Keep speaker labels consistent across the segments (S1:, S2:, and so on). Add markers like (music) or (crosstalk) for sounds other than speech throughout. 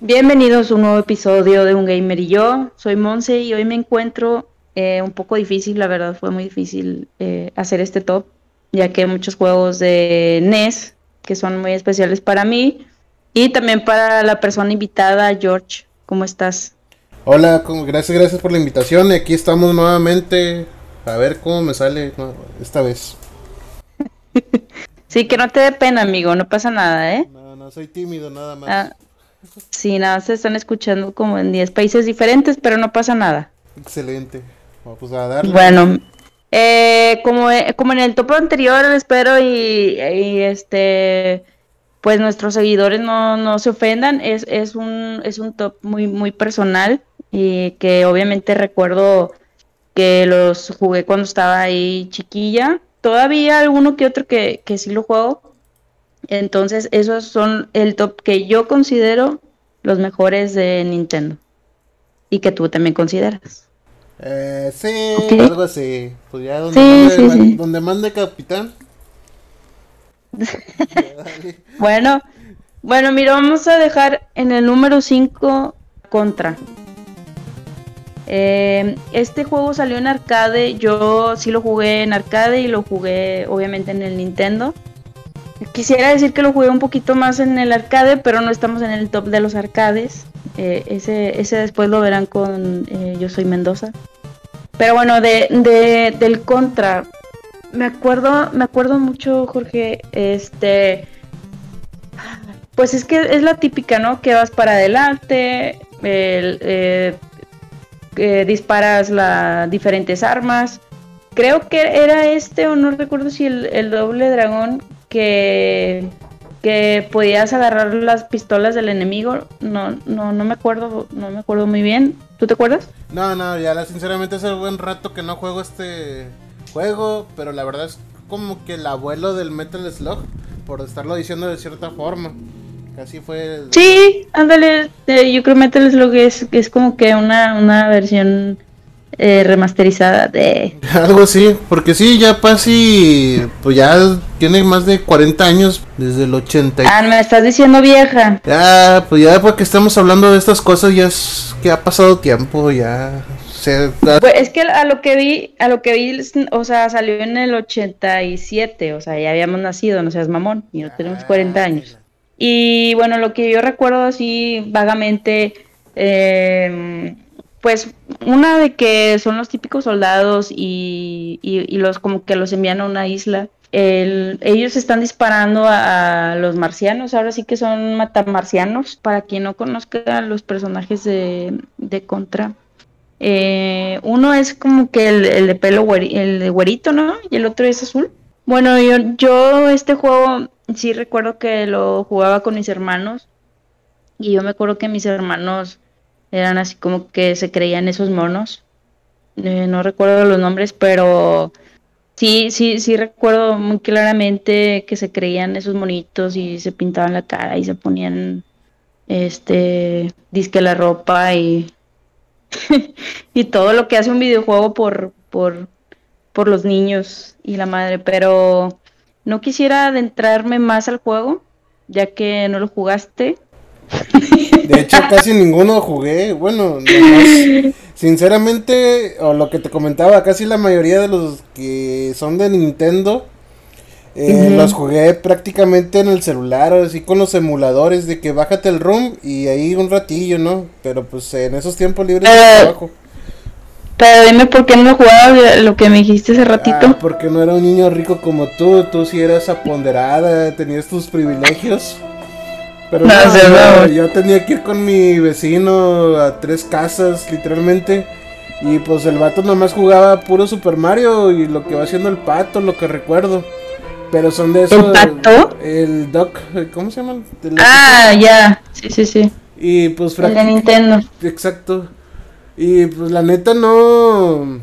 S1: Bienvenidos a un nuevo episodio de Un Gamer y yo. Soy Monse y hoy me encuentro eh, un poco difícil, la verdad fue muy difícil eh, hacer este top, ya que hay muchos juegos de NES que son muy especiales para mí y también para la persona invitada, George. ¿Cómo estás?
S2: Hola, gracias, gracias por la invitación. Aquí estamos nuevamente a ver cómo me sale esta vez. (laughs)
S1: sí, que no te dé pena, amigo, no pasa nada, ¿eh?
S2: No, no, soy tímido nada más. Ah,
S1: Sí, nada, se están escuchando como en 10 países diferentes, pero no pasa nada.
S2: Excelente. Vamos a darle.
S1: Bueno, eh, como, eh, como en el topo anterior, espero y, este pues nuestros seguidores no, no se ofendan. Es, es, un, es un top muy, muy personal y que obviamente recuerdo que los jugué cuando estaba ahí chiquilla. Todavía alguno que otro que, que sí lo juego, entonces, esos son el top que yo considero los mejores de Nintendo. Y que tú también consideras.
S2: Eh, sí, algo así. Pues ya donde, mande, donde mande capitán. (laughs)
S1: bueno, bueno, mira, vamos a dejar en el número 5 Contra. Eh, este juego salió en arcade, yo sí lo jugué en arcade y lo jugué obviamente en el Nintendo. Quisiera decir que lo jugué un poquito más en el arcade, pero no estamos en el top de los arcades. Eh, ese, ese después lo verán con eh, Yo Soy Mendoza. Pero bueno, de, del contra. Me acuerdo, me acuerdo mucho, Jorge, este. Pues es que es la típica, ¿no? Que vas para adelante, eh, disparas las diferentes armas. Creo que era este, o no recuerdo si el, el doble dragón que, que podías agarrar las pistolas del enemigo. No, no, no me acuerdo, no me acuerdo muy bien. ¿Tú te acuerdas?
S2: No, no, ya sinceramente hace buen rato que no juego este juego, pero la verdad es como que el abuelo del Metal Slug, por estarlo diciendo de cierta forma. Casi fue.
S1: Sí, ándale. Eh, yo creo Metal Slug es, es como que una, una versión eh, remasterizada de... (laughs)
S2: Algo así, porque sí, ya casi, pues ya tiene más de 40 años, desde el 80.
S1: Ah, me estás diciendo vieja.
S2: Ya, pues ya porque estamos hablando de estas cosas, ya es que ha pasado tiempo, ya...
S1: Pues es que a lo que vi, a lo que vi, o sea, salió en el 87, o sea, ya habíamos nacido, no seas mamón, y no tenemos 40 años. Y bueno, lo que yo recuerdo así vagamente, eh, pues una de que son los típicos soldados y, los como que los envían a una isla. ellos están disparando a, los marcianos, ahora sí que son matamarcianos, para quien no conozca los personajes de, de Contra. Eh, uno es como que el, de pelo el de güerito, ¿no? Y el otro es azul. Bueno, yo, yo este juego sí recuerdo que lo jugaba con mis hermanos y yo me acuerdo que mis hermanos eran así como que se creían esos monos. Eh, no recuerdo los nombres, pero sí, sí, sí recuerdo muy claramente que se creían esos monitos y se pintaban la cara y se ponían este disque la ropa y (laughs) y todo lo que hace un videojuego por por por los niños y la madre, pero no quisiera adentrarme más al juego, ya que no lo jugaste (laughs)
S2: de hecho, casi ninguno jugué. Bueno, sinceramente, o lo que te comentaba, casi la mayoría de los que son de Nintendo eh, los jugué prácticamente en el celular, así con los emuladores de que bájate el room y ahí un ratillo, ¿no? Pero pues en esos tiempos libres de trabajo.
S1: Pero dime por qué no jugabas lo que me dijiste hace ratito. Ah,
S2: porque no era un niño rico como tú, tú sí eras aponderada, tenías tus privilegios. Pero no, yo tenía que ir con mi vecino a tres casas, literalmente. Y pues el vato nomás jugaba puro Super Mario y lo que va haciendo el pato, lo que recuerdo. Pero son de esos.
S1: ¿El pato?
S2: El Doc, ¿cómo se llama?
S1: Ah, ya. Sí, sí, sí.
S2: Y pues
S1: El de Nintendo.
S2: Exacto. Y pues la neta no.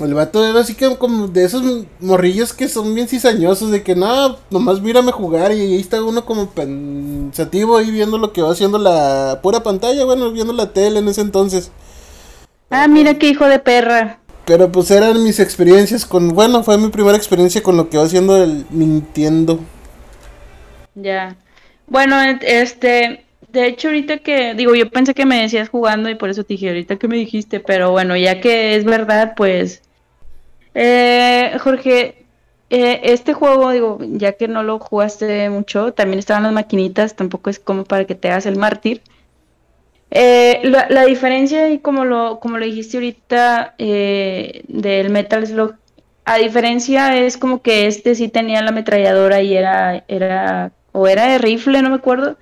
S2: El vato era así que como de esos morrillos que son bien cizañosos, de que no, nomás mírame jugar y ahí está uno como pensativo ahí viendo lo que va haciendo la pura pantalla, bueno, viendo la tele en ese entonces.
S1: Ah, mira qué hijo de perra.
S2: Pero pues eran mis experiencias con, bueno, fue mi primera experiencia con lo que va haciendo el Nintendo.
S1: Ya. Bueno, este, de hecho ahorita que, digo, yo pensé que me decías jugando y por eso te dije ahorita que me dijiste, pero bueno, ya que es verdad, pues eh, Jorge, eh, este juego, digo, ya que no lo jugaste mucho, también estaban las maquinitas, tampoco es como para que te hagas el mártir. Eh, la, diferencia, y como lo, como lo dijiste ahorita, del Metal Slug, a diferencia es como que este sí tenía la ametralladora y era, era, o era de rifle, no me acuerdo,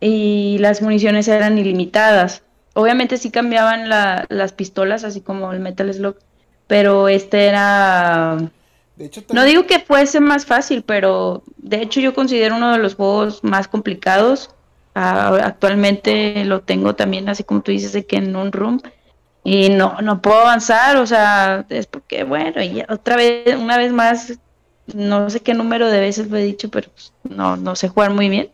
S1: y las municiones eran ilimitadas. Obviamente sí cambiaban las pistolas, así como el Metal Slug, pero este era... No digo que fuese más fácil, pero de hecho yo considero uno de los juegos más complicados. Actualmente lo tengo también, así como tú dices, de que en un room. Y no, no puedo avanzar, o sea, es porque, bueno, y otra vez, una vez más, no sé qué número de veces lo he dicho, pero pues, no, no sé jugar muy bien.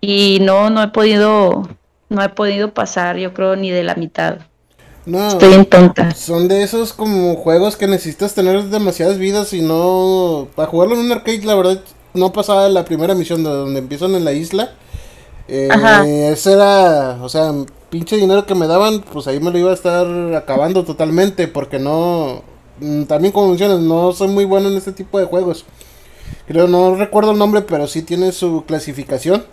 S1: Y no, no he podido, no he podido pasar, yo creo, ni de la mitad.
S2: No, Estoy en tonta. Son de esos como juegos que necesitas tener demasiadas vidas y no... Para jugarlo en un arcade, la verdad, no pasaba la primera misión de donde empiezan en la isla. Eh, ese era, o sea, pinche dinero que me daban, pues ahí me lo iba a estar acabando totalmente, porque no... Mm, también como mencionas, no soy muy bueno en este tipo de juegos. Creo, no recuerdo el nombre, pero sí tiene su clasificación.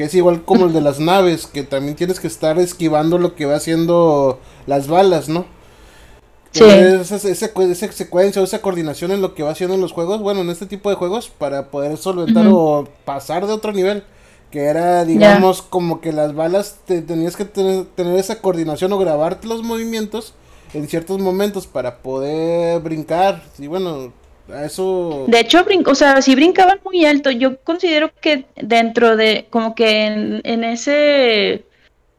S2: Que es igual como el de las naves, que también tienes que estar esquivando lo que va haciendo las balas, ¿no? Sí. Esa, secuencia o esa coordinación en lo que va haciendo en los juegos, bueno, en este tipo de juegos, para poder solventar o pasar de otro nivel. Que era, digamos, como que las balas te, tenías que tener, tener esa coordinación o grabarte los movimientos en ciertos momentos para poder brincar. Y bueno, eso...
S1: De hecho, o sea, sí brincaban muy alto. Yo considero que dentro de, como que en, ese,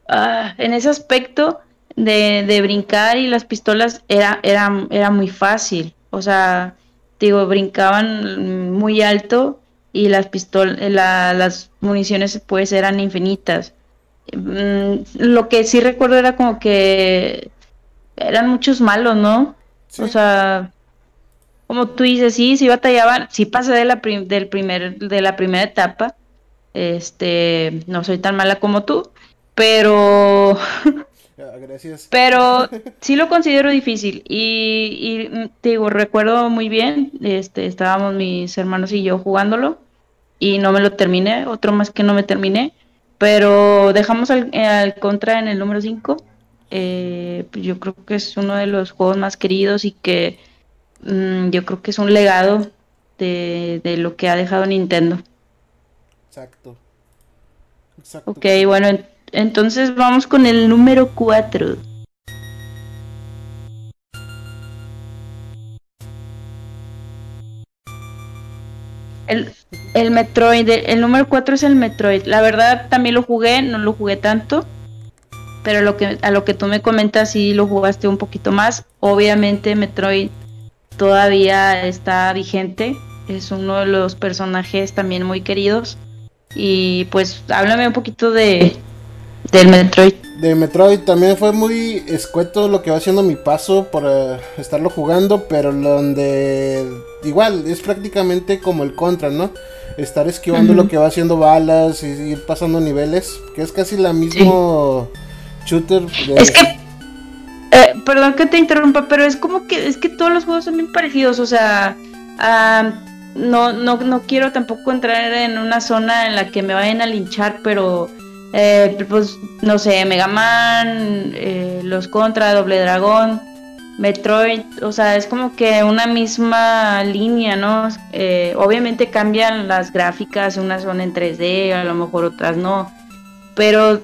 S1: ah, en ese aspecto de, de, brincar y las pistolas era, era, era muy fácil. O sea, digo, brincaban muy alto y las pistolas, las municiones pues eran infinitas. Mm, lo que sí recuerdo era como que eran muchos malos, ¿no? O sea, como tú dices, sí, sí batallaban, sí pasé de la, del primer, de la primera etapa, este, no soy tan mala como tú, pero...
S2: Gracias.
S1: Pero (laughs) sí lo considero difícil y, y, te digo, recuerdo muy bien, este, estábamos mis hermanos y yo jugándolo y no me lo terminé, otro más que no me terminé, pero dejamos al, al contra en el número 5. Eh, pues yo creo que es uno de los juegos más queridos y que Mm, yo creo que es un legado de, lo que ha dejado Nintendo.
S2: Exacto.
S1: Exacto. Ok, bueno, entonces vamos con el número 4. El, el Metroid, el número 4 es el Metroid. La verdad también lo jugué, no lo jugué tanto, pero lo que, a lo que tú me comentas sí lo jugaste un poquito más. Obviamente Metroid todavía está vigente. Es uno de los personajes también muy queridos. Y pues háblame un poquito de del Metroid.
S2: De Metroid también fue muy escueto lo que va haciendo mi paso por eh, estarlo jugando, pero donde igual es prácticamente como el contra, ¿no? Estar esquivando lo que va haciendo balas y ir pasando niveles, que es casi la mismo shooter.
S1: Es que perdón que te interrumpa, pero es como que es que todos los juegos son bien parecidos, o sea, no, no, no quiero tampoco entrar en una zona en la que me vayan a linchar, pero eh, pues no sé, Mega Man, eh, los Contra, Doble Dragón, Metroid, o sea, es como que una misma línea, ¿no? obviamente cambian las gráficas, unas son en 3D, a lo mejor otras no, pero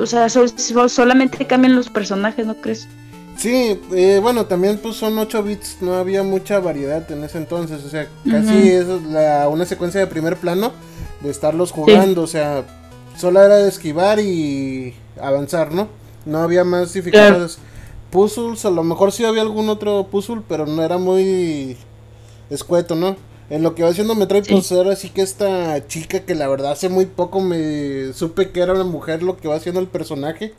S1: o sea, solamente cambian los personajes, ¿no crees?
S2: Sí, eh, bueno, también pues son 8 bits, no había mucha variedad en ese entonces, o sea, casi es la, una secuencia de primer plano de estarlos jugando, o sea, solo era de esquivar y avanzar, ¿no? No había más dificultades. puzzles, a lo mejor sí había algún otro puzzle, pero no era muy escueto, ¿no? En lo que va haciendo Metroid, sí. pues ahora sí que esta chica que la verdad hace muy poco me supe que era una mujer lo que va haciendo el personaje.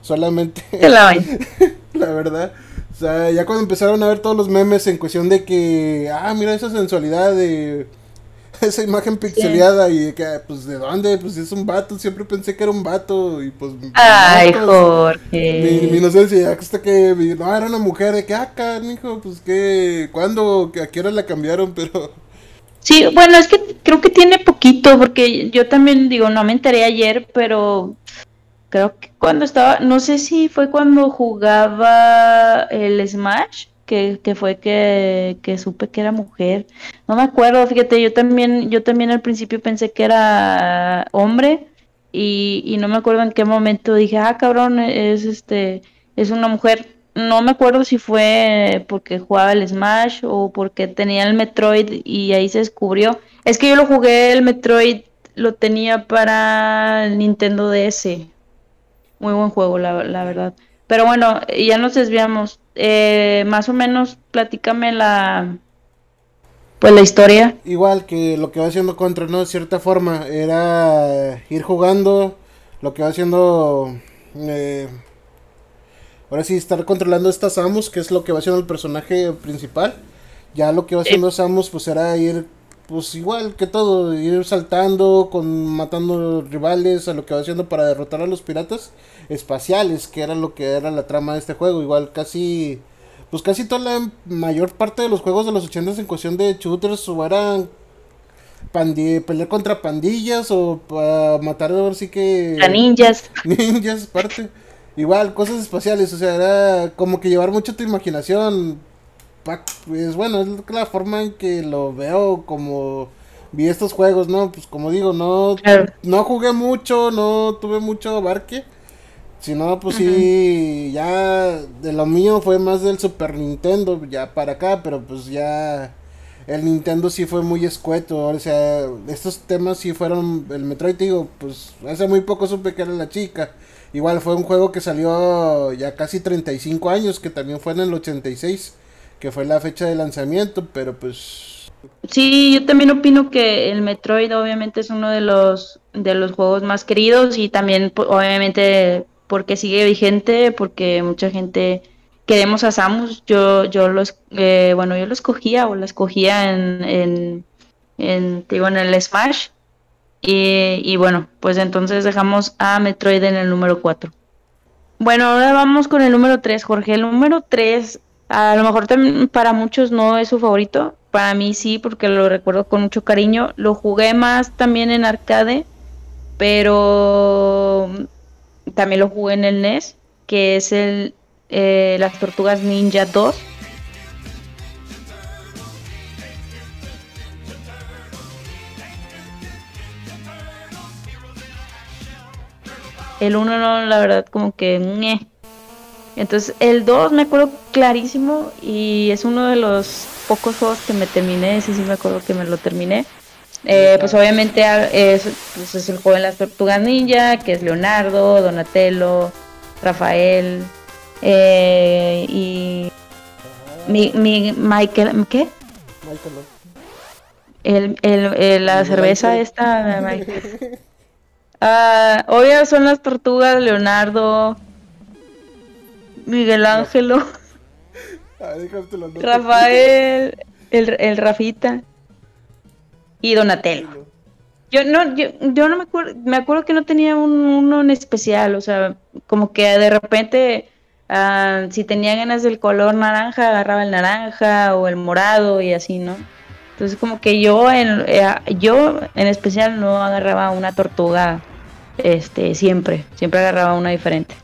S2: Solamente. (laughs)
S1: la, (laughs)
S2: la verdad. O sea, ya cuando empezaron a ver todos los memes en cuestión de que, ah, mira esa sensualidad de (laughs) esa imagen pixeleada y que, pues, ¿de dónde? Pues es un vato, siempre pensé que era un vato y pues...
S1: Ay, Jorge.
S2: Mi, mi, inocencia, hasta que, no, era una mujer, de que, acá, ah, hijo, pues que, ¿cuándo? ¿A qué hora la cambiaron? Pero...
S1: Sí, bueno, es que creo que tiene poquito, porque yo también, digo, no me enteré ayer, pero creo que cuando estaba, no sé si fue cuando jugaba el Smash, que, que fue que, que, supe que era mujer. No me acuerdo, fíjate, yo también, yo también al principio pensé que era hombre y, y no me acuerdo en qué momento dije, ah, cabrón, es este, es una mujer. No me acuerdo si fue porque jugaba el Smash o porque tenía el Metroid y ahí se descubrió. Es que yo lo jugué, el Metroid lo tenía para Nintendo DS. Muy buen juego, la, la verdad. Pero bueno, ya nos desviamos. Eh, más o menos, platícame la. Pues la historia.
S2: Igual que lo que va haciendo Contra, ¿no? De cierta forma, era ir jugando, lo que va haciendo. Eh, ahora sí, estar controlando estas Samus, que es lo que va haciendo el personaje principal. Ya lo que va haciendo Samus, pues era ir pues igual que todo, ir saltando, con matando rivales, a lo que va haciendo para derrotar a los piratas espaciales, que era lo que era la trama de este juego. Igual casi, pues casi toda la mayor parte de los juegos de los 80 en cuestión de shooters o eran pelear contra pandillas o para matar ahora sí que...
S1: A ninjas. (laughs)
S2: Ninjas, parte. Igual, cosas espaciales, o sea, era como que llevar mucho tu imaginación pues bueno, es la forma en que lo veo como vi estos juegos, ¿no? Pues como digo, no, no jugué mucho, no tuve mucho abarque. Sino, pues sí, ya de lo mío fue más del Super Nintendo, ya para acá, pero pues ya el Nintendo sí fue muy escueto, o sea, estos temas sí fueron, el Metroid, digo, pues hace muy poco supe que era la chica. Igual fue un juego que salió ya casi 35 años, que también fue en el 86 que fue la fecha de lanzamiento, pero pues...
S1: Sí, yo también opino que el Metroid obviamente es uno de los, de los juegos más queridos y también obviamente porque sigue vigente, porque mucha gente queremos a Samus, yo, yo los, eh, bueno, yo lo escogía o la escogía en, en, digo, en el Smash. Y, bueno, pues entonces dejamos a Metroid en el número 4. Bueno, ahora vamos con el número 3, Jorge. El número 3 a lo mejor para muchos no es su favorito, para mí sí, porque lo recuerdo con mucho cariño. Lo jugué más también en arcade, pero también lo jugué en el NES, que es el eh, Las Tortugas Ninja 2. El 1 no, la verdad, como que... Entonces, el 2 me acuerdo clarísimo y es uno de los pocos juegos que me terminé, ese sí me acuerdo que me lo terminé. Eh, pues obviamente es, pues es el juego de las tortugas ninja, que es Leonardo, Donatello, Rafael eh, y mi, mi Michael, ¿qué? El, el, la cerveza esta, Michael. (laughs) Ah, obvio son las tortugas, Leonardo, Miguel Ángelo. (laughs) Rafael, (laughs) el, el Rafita y Donatello. Yo no, yo, yo no me acuerdo, me acuerdo que no tenía uno en especial, o sea, como que de repente uh, si tenía ganas del color naranja, agarraba el naranja o el morado y así, ¿no? Entonces como que yo en, eh, yo en especial no agarraba una tortuga este siempre, siempre agarraba una diferente.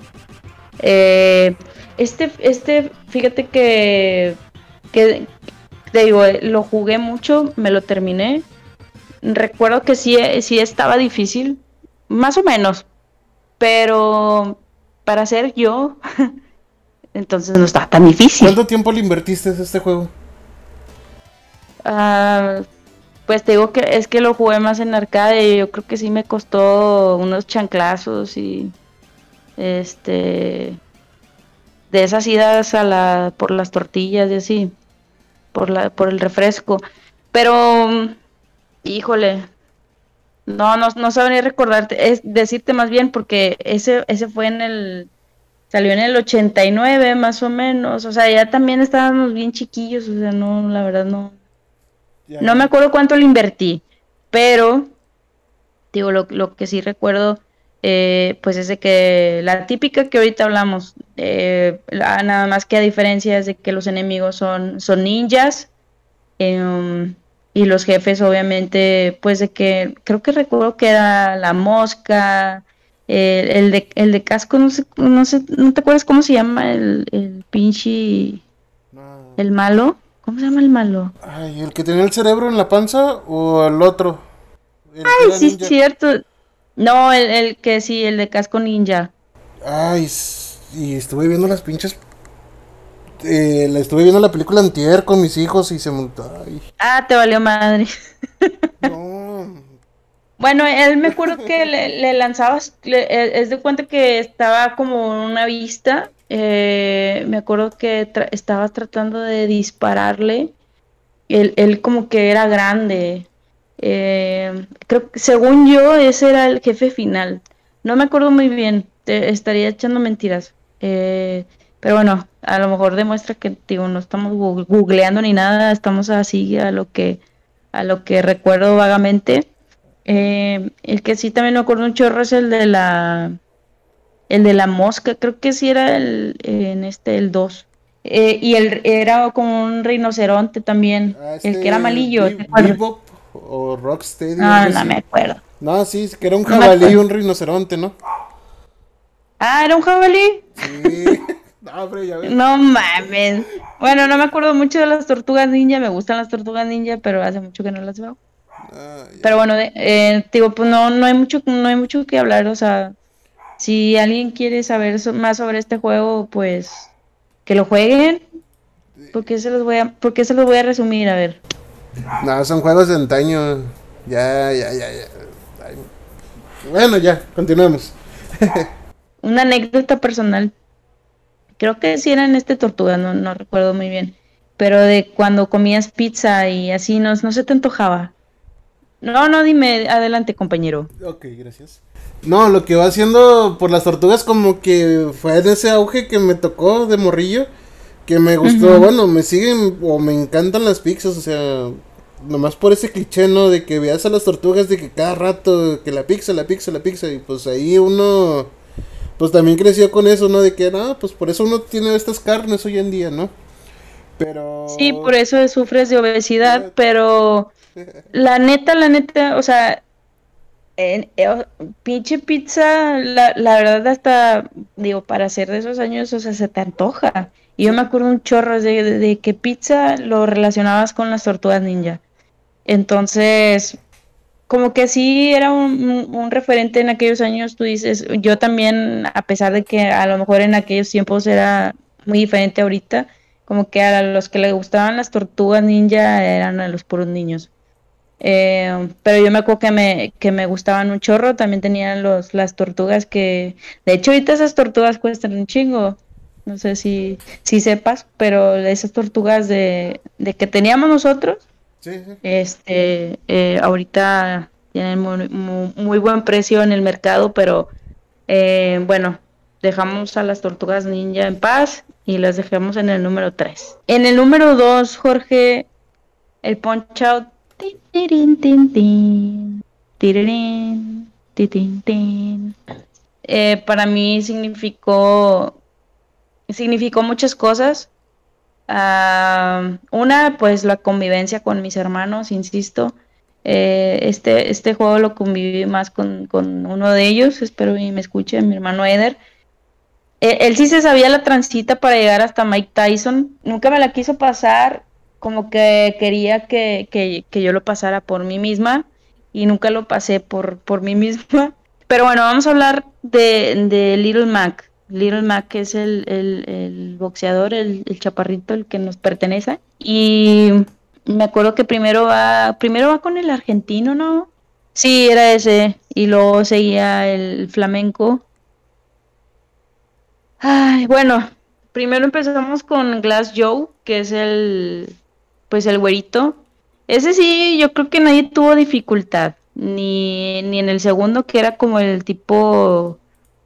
S1: Eh, este, este, fíjate que, que te digo, eh, lo jugué mucho, me lo terminé. Recuerdo que sí, sí estaba difícil, más o menos, pero para ser yo, (laughs) entonces no estaba tan difícil.
S2: ¿Cuánto tiempo le invertiste en este juego?
S1: Ah, pues te digo que es que lo jugué más en arcade y yo creo que sí me costó unos chanclazos y este de esas idas a la, por las tortillas y así, por, la, por el refresco. Pero, híjole, no, no, no sabría recordarte, es decirte más bien porque ese, ese fue en el, salió en el 89 más o menos, o sea, ya también estábamos bien chiquillos, o sea, no, la verdad no, no me acuerdo cuánto le invertí, pero, digo, lo, lo que sí recuerdo, eh, pues es de que la típica que ahorita hablamos, eh, nada más que a diferencia es de que los enemigos son, son ninjas, eh, y los jefes obviamente pues de que creo que recuerdo que era la mosca el, de, el de casco no sé no sé no te acuerdas cómo se llama el, el pinche el malo cómo se llama el malo
S2: ay el que tenía el cerebro en la panza o el otro
S1: ay sí es cierto no el, el que sí el de casco ninja
S2: ay y estuve viendo las pinches eh, la estuve viendo la película antier con mis hijos y se montó.
S1: Ah, te valió madre. (laughs) Bueno, él me acuerdo que le, lanzabas, es de cuenta que estaba como una vista. Eh, me acuerdo que estabas tratando de dispararle. Él, él como que era grande. Eh, creo que según yo, ese era el jefe final. No me acuerdo muy bien. Te estaría echando mentiras. Eh, pero bueno, a lo mejor demuestra que digo, no estamos googleando ni nada, estamos así a lo que a lo que recuerdo vagamente. Eh, el que sí también me acuerdo un chorro es el de la el de la mosca, creo que sí era el en este el 2. Eh, y el era como un rinoceronte también, ah, el que era este, malillo.
S2: o Rocksteady.
S1: No, no me acuerdo.
S2: No, sí, que era un jabalí y un rinoceronte, ¿no?
S1: Ah, era un jabalí. Sí. (laughs) No, mames. Bueno, no me acuerdo mucho de las tortugas ninja. Me gustan las tortugas ninja, pero hace mucho que no las veo. Ah, pero bueno, eh, digo, pues no, no hay mucho, no hay mucho que hablar. O sea, si alguien quiere saber más sobre este juego, pues que lo jueguen. Porque se los voy a, porque se los voy a resumir, a ver.
S2: No, son juegos de antaño. Ya, ya, ya, ya. Bueno, ya, continuemos. (laughs)
S1: Una anécdota personal creo que sí era en este Tortuga, no, no recuerdo muy bien, pero de cuando comías pizza y así, no, no se te antojaba. No, no, dime, adelante compañero.
S2: Ok, gracias. No, lo que va haciendo por las tortugas como que fue en ese auge que me tocó de morrillo, que me gustó, bueno, me siguen o me encantan las pizzas, o sea, nomás por ese cliché, ¿no? De que veas a las tortugas de que cada rato, que la pizza, la pizza, la pizza, y pues ahí uno pues también creció con eso, ¿no? De que, no, pues por eso uno tiene estas carnes hoy en día, ¿no? Pero...
S1: Sí, por eso sufres de obesidad, (laughs) pero la neta, la neta, o sea, en, eh, pinche pizza, la, verdad hasta, digo, para hacer de esos años, o sea, se te antoja. Y yo me acuerdo un chorro de, que pizza lo relacionabas con las tortugas ninja. Entonces, como que sí era un, referente en aquellos años, tú dices, yo también, a pesar de que a lo mejor en aquellos tiempos era muy diferente ahorita, como que a los que le gustaban las tortugas ninja eran a los puros niños. Eh, pero yo me acuerdo que me, que me gustaban un chorro, también tenían los, las tortugas que, de hecho ahorita esas tortugas cuestan un chingo, no sé si, si sepas, pero esas tortugas de, de que teníamos nosotros, este, eh, ahorita tienen muy, buen precio en el mercado, pero eh, bueno, dejamos a las tortugas ninja en paz y las dejamos en el número 3. En el número 2, Jorge, el punch out. Eh, para mí significó significó muchas cosas una, pues la convivencia con mis hermanos, insisto. Eh, este, este juego lo conviví más con, uno de ellos, espero que me escuche, mi hermano Eder. Eh, él sí se sabía la transita para llegar hasta Mike Tyson, nunca me la quiso pasar, como que quería que, yo lo pasara por mí misma y nunca lo pasé por, por mí misma. (laughs) Pero bueno, vamos a hablar de, de Little Mac. Little Mac es el, el, boxeador, el, chaparrito, el que nos pertenece. Y me acuerdo que primero va, primero va con el argentino, ¿no? Sí, era ese. Y luego seguía el flamenco. Ay, bueno, primero empezamos con Glass Joe, que es el, pues el güerito. Ese sí, yo creo que nadie tuvo dificultad, ni, ni en el segundo, que era como el tipo,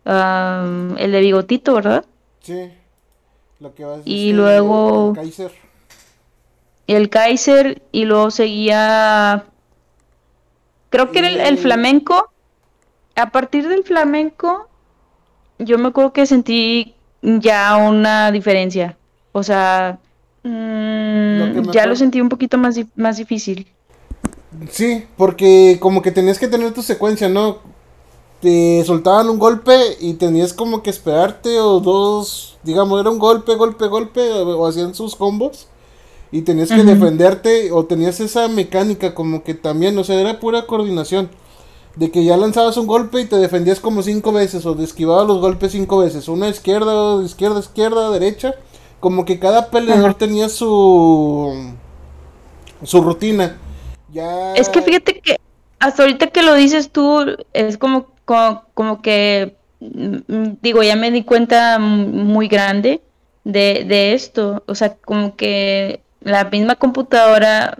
S1: el de bigotito, ¿verdad?
S2: Sí, lo que va a
S1: Y luego... El Kaiser. El Kaiser, y luego seguía, creo que era el, el flamenco. A partir del flamenco, yo me acuerdo que sentí ya una diferencia. O sea, mm, ya lo sentí un poquito más, más difícil.
S2: Sí, porque como que tenías que tener tu secuencia, ¿no? Te soltaban un golpe y tenías como que esperarte o dos, digamos, era un golpe, golpe, golpe, o, hacían sus combos y tenías que defenderte o tenías esa mecánica como que también, o sea, era pura coordinación de que ya lanzabas un golpe y te defendías como cinco veces o esquivabas los golpes cinco veces, una izquierda, izquierda, izquierda, derecha, como que cada peleador tenía su su rutina. Ya...
S1: Es que fíjate que hasta ahorita que lo dices tú es como como, que mm, digo, ya me di cuenta muy grande de, de esto, o sea, como que la misma computadora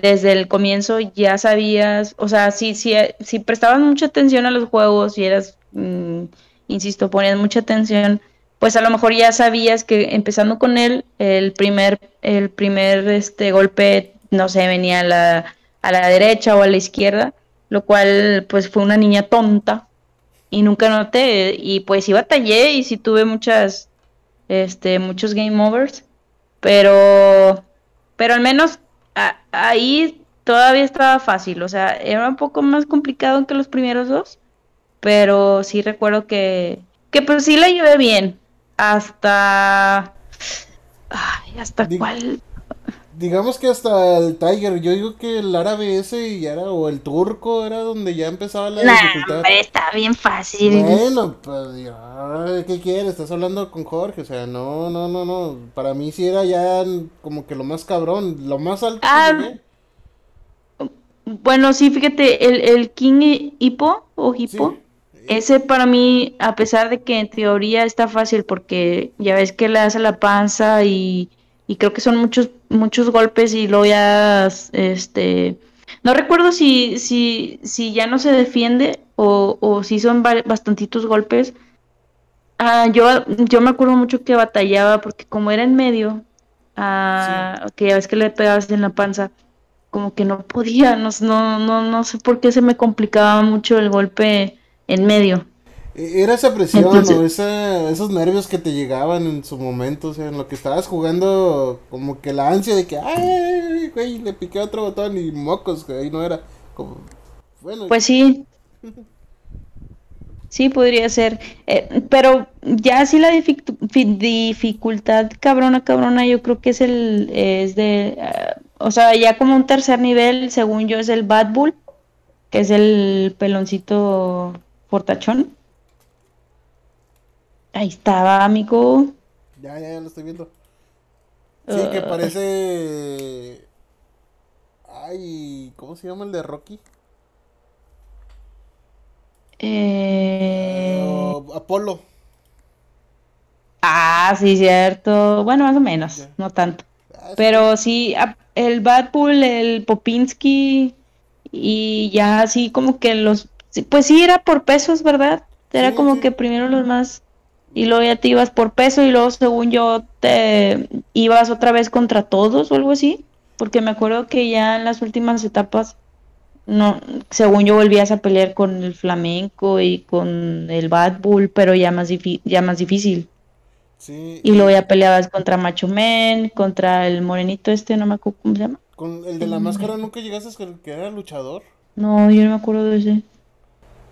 S1: desde el comienzo ya sabías, o sea, si, si, si prestabas mucha atención a los juegos y eras, mm, insisto, ponías mucha atención, pues a lo mejor ya sabías que empezando con él, el primer, el primer este golpe, no sé, venía a la, a la derecha o a la izquierda, lo cual pues fue una niña tonta y nunca noté, y pues sí batallé y sí tuve muchas, este, muchos game overs, pero, pero al menos ahí todavía estaba fácil, o sea, era un poco más complicado que los primeros dos, pero sí recuerdo que, que pues sí la llevé bien, hasta... Ay, ¿hasta cuál?
S2: Digamos que hasta el Tiger, yo digo que el árabe ese ya era, o el turco era donde ya empezaba la dificultad.
S1: está bien fácil.
S2: Bueno, pues, ¿qué quieres? Estás hablando con Jorge, o sea, no, no, no, no. Para mí sí era ya como que lo más cabrón, lo más alto ah,
S1: Bueno, sí, fíjate, el, el King Hippo o Hippo. Ese para mí, a pesar de que en teoría está fácil porque ya ves que le hace la panza y y creo que son muchos muchos golpes y luego ya este no recuerdo si si si ya no se defiende o, o si son bastantitos golpes. Ah, yo yo me acuerdo mucho que batallaba porque como era en medio ah, que ya ves que le pegabas en la panza como que no podía no, no no no sé por qué se me complicaba mucho el golpe en medio
S2: e, era esa presión o esos nervios que te llegaban en su momento, o sea, en lo que estabas jugando, como que la ansia de que, ay, güey, le piqué otro botón y mocos, que ahí no era. Como,
S1: bueno. Pues sí. (laughs) Sí, podría ser. Eh, pero ya sí la dificultad cabrona, cabrona, yo creo que es el, es de, ah, o sea, ya como un tercer nivel, según yo, es el Bad Bull, que es el peloncito portachón. Ahí estaba, amigo.
S2: Ya, ya, ya lo estoy viendo. Sí, que ah. parece. Ay, ¿cómo se llama el de Rocky?
S1: Eh...
S2: Uh, Apolo.
S1: Ah, sí, cierto. Bueno, más o menos, no tanto. Ah, Pero sí, el Bad Bull, el Popinski y ya así como que los... Pues sí, era por pesos, ¿verdad? Era como que primero los más y luego ya te ibas por peso y luego según yo te ibas otra vez contra todos o algo así, porque me acuerdo que ya en las últimas etapas no, según yo volvías a pelear con el flamenco y con el Bad Bull, pero ya más ya más difícil.
S2: Sí.
S1: Y luego ya peleabas contra Macho Man, contra el morenito este, no me acuerdo cómo se llama.
S2: ¿Con el de la máscara nunca llegaste a que era luchador?
S1: No, yo no me acuerdo de ese.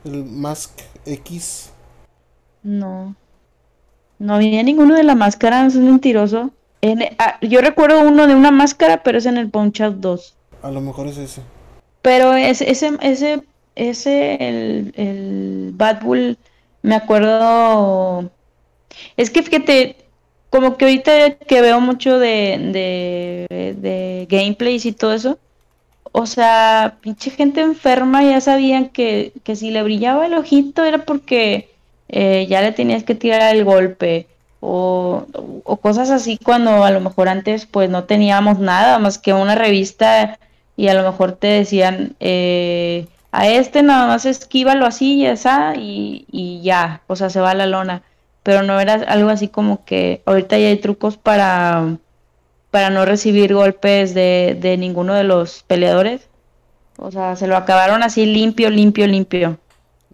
S2: El Mask X.
S1: No. No había ninguno de la máscara, es mentiroso. En, ah, yo recuerdo uno de una máscara, pero es en el Punch Out 2.
S2: A lo mejor es ese.
S1: Pero ese, ese, ese, ese el, el Bad Bull, me acuerdo. Es que fíjate, como que ahorita que veo mucho de, de, de gameplays y todo eso, o sea, pinche gente enferma ya sabían que, que si le brillaba el ojito era porque eh, ya le tenías que tirar el golpe. o, cosas así cuando a lo mejor antes pues no teníamos nada más que una revista y a lo mejor te decían eh, a este nada más esquívalo así y esa y, y ya, o sea, se va a la lona. Pero no era algo así como que ahorita ya hay trucos para, para no recibir golpes de, de ninguno de los peleadores. O sea, se lo acabaron así limpio, limpio, limpio.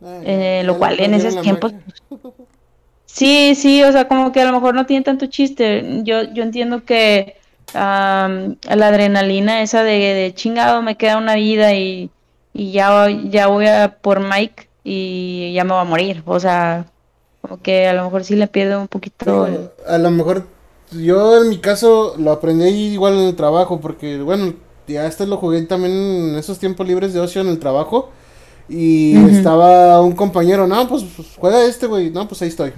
S1: Ah, eh, lo cual en esos tiempos... (laughs) Sí, sí, o sea, como que a lo mejor no tiene tanto chiste. Yo, yo entiendo que la adrenalina esa de, de, chingado me queda una vida y, y ya, ya voy a por Mike y ya me va a morir. O sea, como que a lo mejor sí le pierdo un poquito.
S2: A lo mejor yo en mi caso lo aprendí igual en el trabajo porque, bueno, ya este lo jugué también en esos tiempos libres de ocio en el trabajo. Y estaba un compañero, no, pues, pues juega este, güey. No, pues ahí estoy.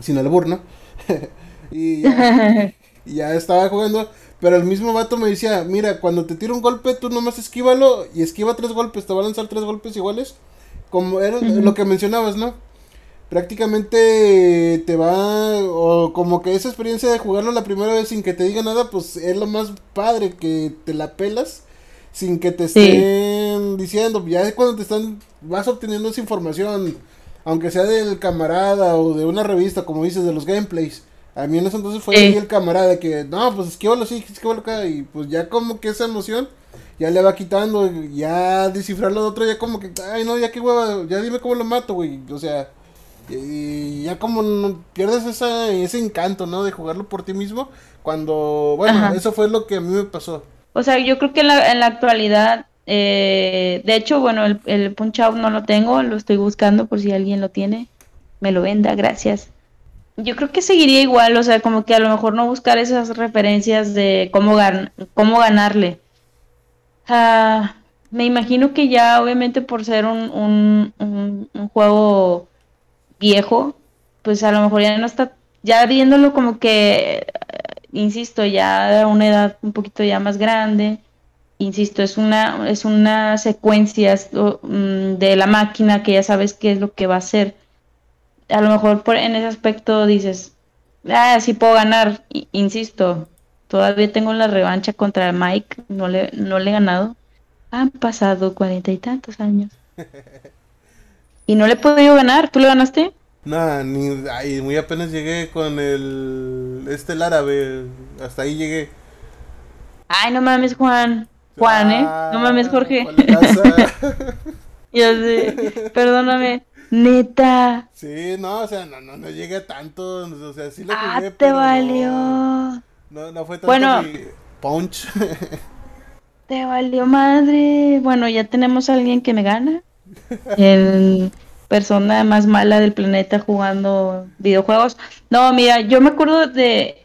S2: Sin albur, ¿no? (laughs) y, ya, (laughs) y ya estaba jugando. Pero el mismo vato me decía, mira, cuando te tira un golpe, tú nomás esquívalo y esquiva tres golpes, te va a lanzar tres golpes iguales. Como era lo que mencionabas, ¿no? Prácticamente te va, o como que esa experiencia de jugarlo la primera vez sin que te diga nada, pues es lo más padre, que te la pelas sin que te estén diciendo. Ya es cuando te están, vas obteniendo esa información, aunque sea del camarada o de una revista, como dices, de los gameplays a mí en ese entonces fue ahí el camarada que, no, pues esquívalo así, esquívalo acá. Y pues ya como que esa emoción ya le va quitando. Ya descifrarlo de otro, ya como que, ay, no, ya qué hueva, ya dime cómo lo mato, güey. O sea, y ya como no, pierdes esa, ese encanto, ¿no? De jugarlo por ti mismo. Cuando, bueno, eso fue lo que a mí me pasó.
S1: O sea, yo creo que en la, en la actualidad, eh, de hecho, bueno, el, el Punch Out no lo tengo, lo estoy buscando por si alguien lo tiene. Me lo venda, gracias yo creo que seguiría igual, o sea, como que a lo mejor no buscar esas referencias de cómo, cómo ganarle. Ah, me imagino que ya, obviamente, por ser un, un, un, juego viejo, pues a lo mejor ya no está, ya viéndolo como que, insisto, ya a una edad un poquito ya más grande, insisto, es una, es una secuencia mm, de la máquina que ya sabes qué es lo que va a hacer a lo mejor por, en ese aspecto dices, ah, sí puedo ganar, insisto, todavía tengo la revancha contra Mike, no le, no le he ganado. Han pasado cuarenta y tantos años. (laughs) y no le he podido ganar, ¿tú le ganaste?
S2: Nada, ni ay, muy apenas llegué con el este el árabe, hasta ahí llegué.
S1: Ay, no mames, Juan. Juan, ¿eh? No mames, Jorge. (laughs) Yo sé, perdóname. Neta.
S2: Sí, no, o sea, no, no, no llegué tanto. O sea, sí lo
S1: ah, jugué, te valió.
S2: No, no fue tanto bueno, mi punch. (laughs)
S1: te valió madre. Bueno, ya tenemos a alguien que me gana. El persona más mala del planeta jugando videojuegos. No, mira, yo me acuerdo de.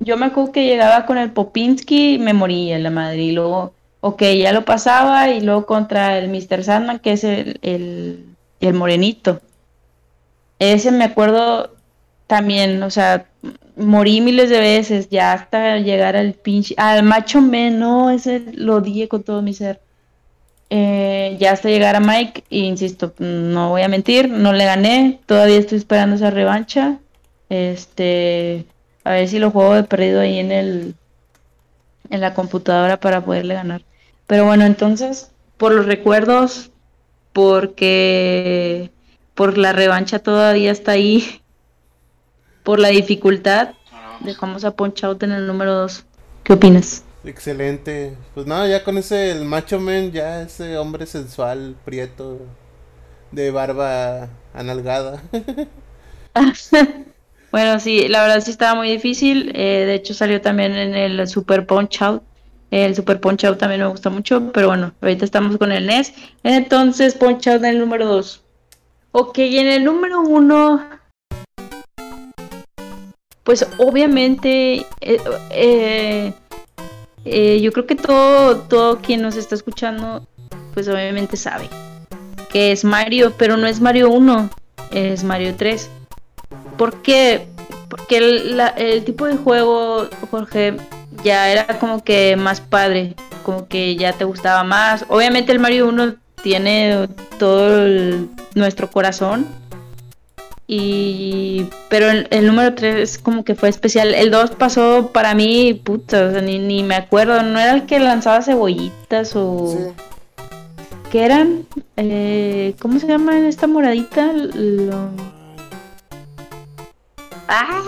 S1: Yo me acuerdo que llegaba con el Popinski y me moría la madre. Y luego, ok, ya lo pasaba. Y luego contra el Mr. Sandman, que es el y el morenito. Ese me acuerdo también, o sea, morí miles de veces ya hasta llegar al pinche, al macho men, no, ese lo dije con todo mi ser. Eh, ya hasta llegar a Mike, e insisto, no voy a mentir, no le gané, todavía estoy esperando esa revancha. Este, a ver si lo juego de perdido ahí en el en la computadora para poderle ganar. Pero bueno, entonces, por los recuerdos, porque por la revancha todavía está ahí, por la dificultad. Dejamos a Punch Out en el número 2. ¿Qué opinas?
S2: Excelente. Pues nada, ya con ese, el macho man, ya ese hombre sensual, prieto, de barba analgada. (laughs)
S1: bueno, sí, la verdad sí estaba muy difícil. Eh, de hecho, salió también en el Super Punch Out. El Super Punch Out también me gusta mucho, pero bueno, ahorita estamos con el NES. Entonces, Punch Out en el número 2. Ok, en el número 1, pues obviamente, eh, eh, eh, yo creo que todo, todo quien nos está escuchando, pues obviamente sabe que es Mario, pero no es Mario 1, es Mario 3. ¿Por qué? Porque el, tipo de juego, Jorge, ya era como que más padre, como que ya te gustaba más. Obviamente el Mario 1 tiene todo nuestro corazón Y, pero el, número 3 como que fue especial. El 2 pasó para mí, puta, o sea, ni, ni, me acuerdo. No era el que lanzaba cebollitas o... Sí. ¿Qué eran? Eh, ¿Cómo se llama en esta moradita? ¡Ah!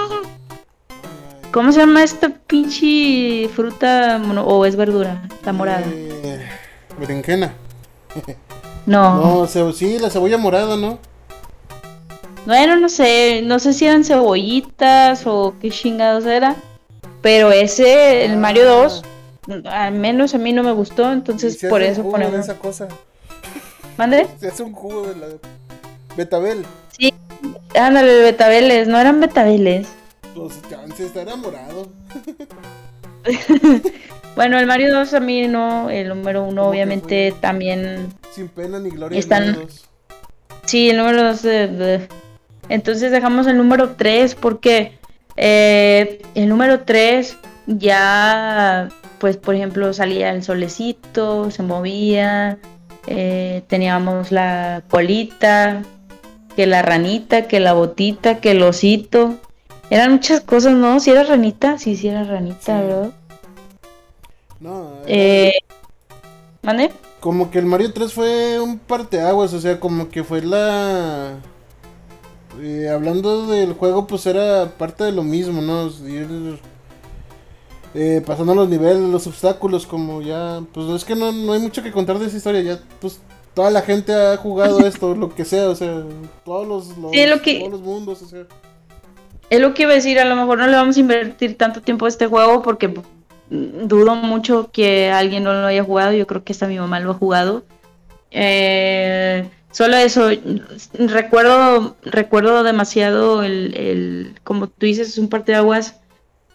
S1: ¿Cómo se llama esta pinche fruta o es verdura? La morada.
S2: Eh, berenjena. (laughs)
S1: No.
S2: No, sí, la cebolla morada, ¿no?
S1: Bueno, no sé, no sé si eran cebollitas o qué chingados era. Pero ese, el Mario 2, ah. al menos a mí no me gustó, entonces por eso ponemos.
S2: esa cosa.
S1: ¿Mande?
S2: Se hace un jugo de la betabel.
S1: Sí, ándale, betabeles, no eran betabeles.
S2: Los chances, está enamorado. (laughs)
S1: bueno, el Mario 2 a mí no, el número 1 obviamente también.
S2: Sin pena ni gloria.
S1: Están... Sí, el número 2 de entonces dejamos el número 3 porque eh, el número 3 ya, pues por ejemplo, salía el solecito, se movía, eh, teníamos la colita, que la ranita, que la botita, que el osito. Eran muchas cosas, ¿no? Si era ranita, sí, sí era ranita, ¿verdad?
S2: No.
S1: Eh, ¿Mande?
S2: Como que el Mario 3 fue un parteaguas, o sea, como que fue la eh, hablando del juego, pues era parte de lo mismo, ¿no? Ir eh, pasando los niveles, los obstáculos, como ya. Pues es que no, hay mucho que contar de esa historia, ya, pues toda la gente ha jugado (laughs) esto, lo que sea, o sea, todos los, todos los mundos, o sea.
S1: Es lo que iba a decir, a lo mejor no le vamos a invertir tanto tiempo a este juego porque dudo mucho que alguien no lo haya jugado, yo creo que hasta mi mamá lo ha jugado. Eh, Solo eso, recuerdo, recuerdo demasiado el, el, como tú dices, es un aguas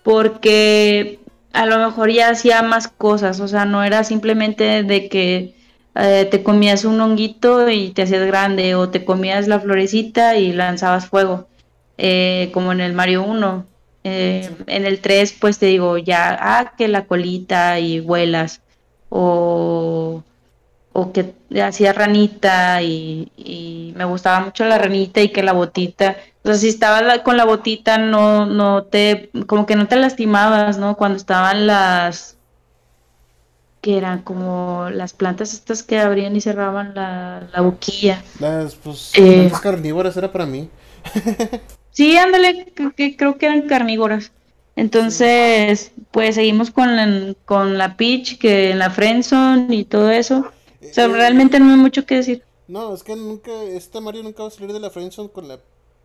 S1: porque a lo mejor ya hacía más cosas, o sea, no era simplemente de que eh, te comías un honguito y te hacías grande, o te comías la florecita y lanzabas fuego, eh, como en el Mario 1. Eh, en el 3, pues te digo, ya, ah, que la colita y vuelas, o o que hacía ranita y, me gustaba mucho la ranita y que la botita, o sea, si estaba con la botita no, no te, como que no te lastimabas, ¿no? Cuando estaban las, que eran como las plantas estas que abrían y cerraban la, la boquilla.
S2: Las, pues, eh, carnívoras era para mí. (laughs)
S1: sí, ándale, que, creo que eran carnívoras. Entonces, pues seguimos con la, con la Peach, que en la Friendzone y todo eso. O sea, realmente no hay mucho que decir.
S2: No, es que nunca, este Mario nunca va a salir de la friendzone con la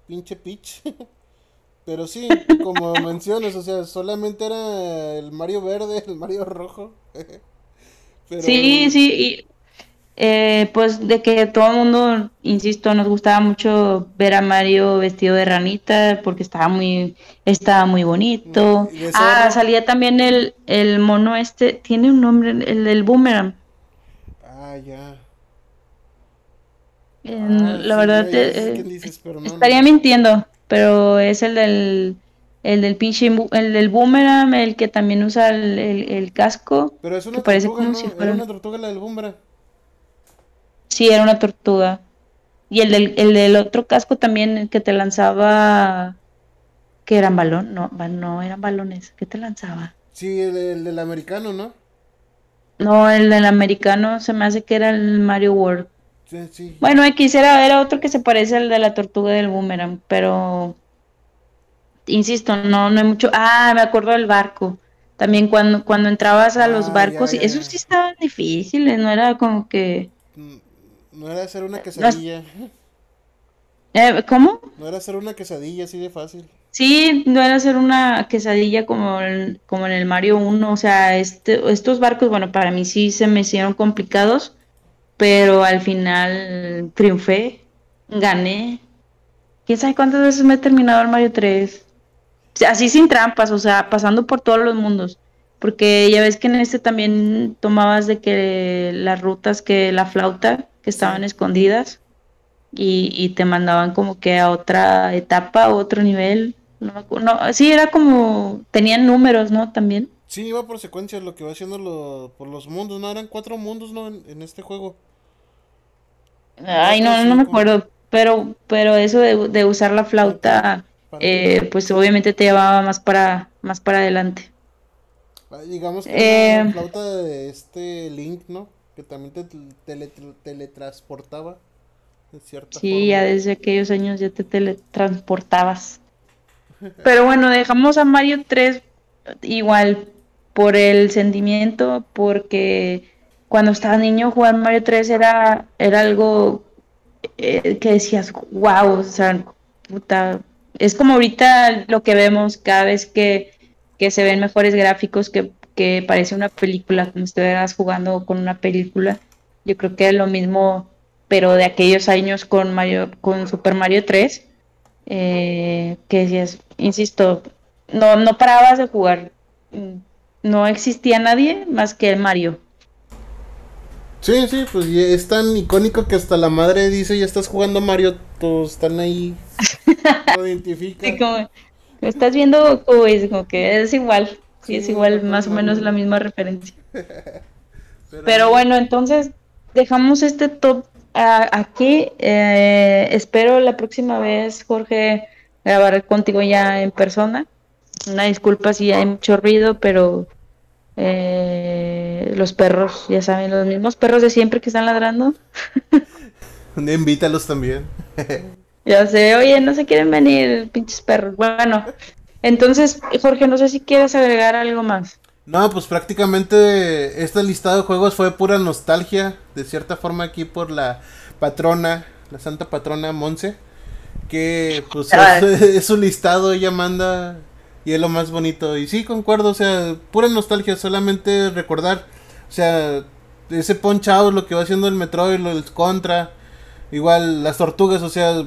S2: pinche Peach. (laughs) Pero sí, como (laughs) mencionas, o sea, solamente era el Mario verde, el Mario rojo. (laughs)
S1: Sí, sí, y eh, pues de que todo el mundo, insisto, nos gustaba mucho ver a Mario vestido de ranita porque estaba muy, estaba muy bonito. Ah, salía también el, el mono este, tiene un nombre, el del boomerang.
S2: Ah, ya.
S1: Ah, la verdad, eh, estaría mintiendo, pero es el del, el del pinche, el del boomerang, el que también usa el, casco.
S2: Pero es una tortuga, ¿no? Era una tortuga la del boomerang.
S1: Sí, era una tortuga. Y el del, el del otro casco también, el que te lanzaba, que eran balón, no, no eran balones, ¿qué te lanzaba?
S2: Sí, el del americano, ¿no?
S1: No, el del americano se me hace que era el Mario World.
S2: Sí, sí.
S1: Bueno, X era, otro que se parece al de la tortuga del boomerang, pero insisto, no, no hay mucho. Ah, me acuerdo del barco. También cuando, cuando entrabas a los ah, barcos, y esos sí estaban difíciles, no era como que.
S2: Mm, no era hacer una quesadilla.
S1: Eh, ¿Cómo?
S2: No era hacer una quesadilla así de fácil.
S1: Sí, no era hacer una quesadilla como, como en el Mario 1, o sea, este, estos barcos, bueno, para mí sí se me hicieron complicados, pero al final triunfé, gané. ¿Quién sabe cuántas veces me he terminado el Mario 3? Así sin trampas, o sea, pasando por todos los mundos. Porque ya ves que en este también tomabas de que las rutas, que la flauta, que estaban escondidas, y, y te mandaban como que a otra etapa, otro nivel. No, no, sí, era como, tenían números, ¿no? También.
S2: Sí, iba por secuencias lo que va haciendo por los mundos, ¿no? Eran cuatro mundos, ¿no? En, este juego.
S1: Ay, no, no me acuerdo. pero, pero eso de, usar la flauta, eh, pues obviamente te llevaba más para, más para adelante.
S2: Ah, digamos que la eh, flauta de este Link, ¿no? Que también te teletransportaba.
S1: sí, ya desde aquellos años ya te teletransportabas. Pero bueno, dejamos a Mario 3 igual por el sentimiento, porque cuando estaba niño jugar Mario 3 era, era algo eh, que decías, wow, o sea, puta, es como ahorita lo que vemos cada vez que, se ven mejores gráficos, que, que parece una película, como estuvieras jugando con una película. Yo creo que es lo mismo, pero de aquellos años con con Super Mario 3, eh, que decías, insisto, no, no parabas de jugar. No existía nadie más que el Mario.
S2: Sí, sí, pues es tan icónico que hasta la madre dice, ya estás jugando Mario, todos están ahí, (laughs)
S1: lo identifican. como, estás viendo es como que es igual, sí, es igual, más o menos la misma referencia. (laughs) Pero, bueno, entonces dejamos este top aquí. Eh, espero la próxima vez, Jorge, grabar contigo ya en persona. Una disculpa si hay mucho ruido, pero eh, los perros, ya saben, los mismos perros de siempre que están ladrando. (laughs)
S2: Invítalos también. (laughs)
S1: ya sé, oye, no se quieren venir, pinches perros. Bueno, entonces, Jorge, no sé si quieres agregar algo más.
S2: No, pues prácticamente este listado de juegos fue pura nostalgia, de cierta forma aquí por la patrona, la santa patrona Monse, que pues es, (laughs) es, su listado, ella manda y es lo más bonito. Y sí, concuerdo, o sea, pura nostalgia, solamente recordar, o sea, ese punch lo que va haciendo el Metroid, del Contra, igual las tortugas, o sea,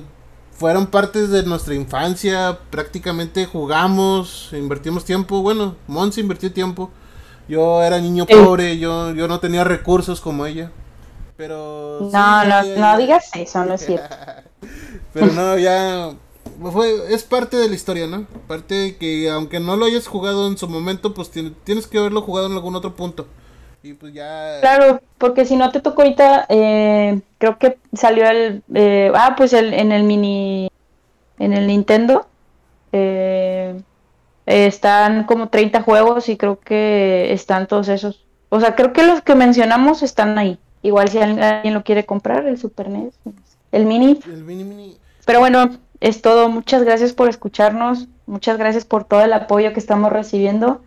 S2: fueron partes de nuestra infancia, prácticamente jugamos, invertimos tiempo, bueno, Monse invirtió tiempo. Yo era niño pobre, yo, yo no tenía recursos como ella. Pero...
S1: No, no, no digas eso, no es cierto. (laughs)
S2: pero no, ya fue, es parte de la historia, ¿no? Parte que aunque no lo hayas jugado en su momento, pues tienes que haberlo jugado en algún otro punto. Y pues ya...
S1: Claro, porque si no te tocó ahorita, eh, creo que salió el... Eh, ah, pues el, en el mini... En el Nintendo. Eh, están como 30 juegos y creo que están todos esos. O sea, creo que los que mencionamos están ahí. Igual si alguien lo quiere comprar, el Super NES, el mini. El mini, mini. Pero bueno, es todo. Muchas gracias por escucharnos. Muchas gracias por todo el apoyo que estamos recibiendo.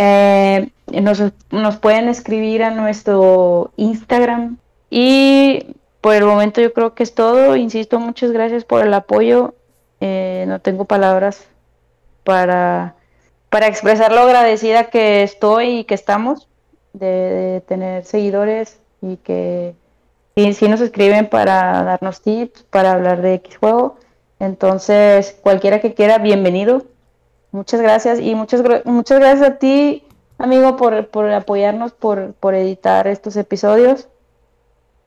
S1: Eh, nos, nos, pueden escribir a nuestro Instagram. Y por el momento yo creo que es todo. Insisto, muchas gracias por el apoyo. Eh, no tengo palabras para, para expresar lo agradecida que estoy y que estamos de, tener seguidores y que si nos escriben para darnos tips, para hablar de X juego. Entonces, cualquiera que quiera, bienvenido. Muchas gracias y muchas, muchas gracias a ti, amigo, por, por apoyarnos, por, por editar estos episodios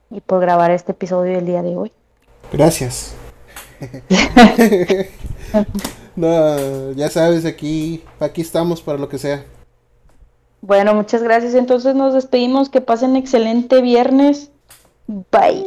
S1: y por grabar este episodio el día de hoy.
S2: Gracias. (laughs) no, ya sabes, aquí, aquí estamos para lo que sea.
S1: Bueno, muchas gracias. Entonces nos despedimos. Que pasen excelente viernes. Bye.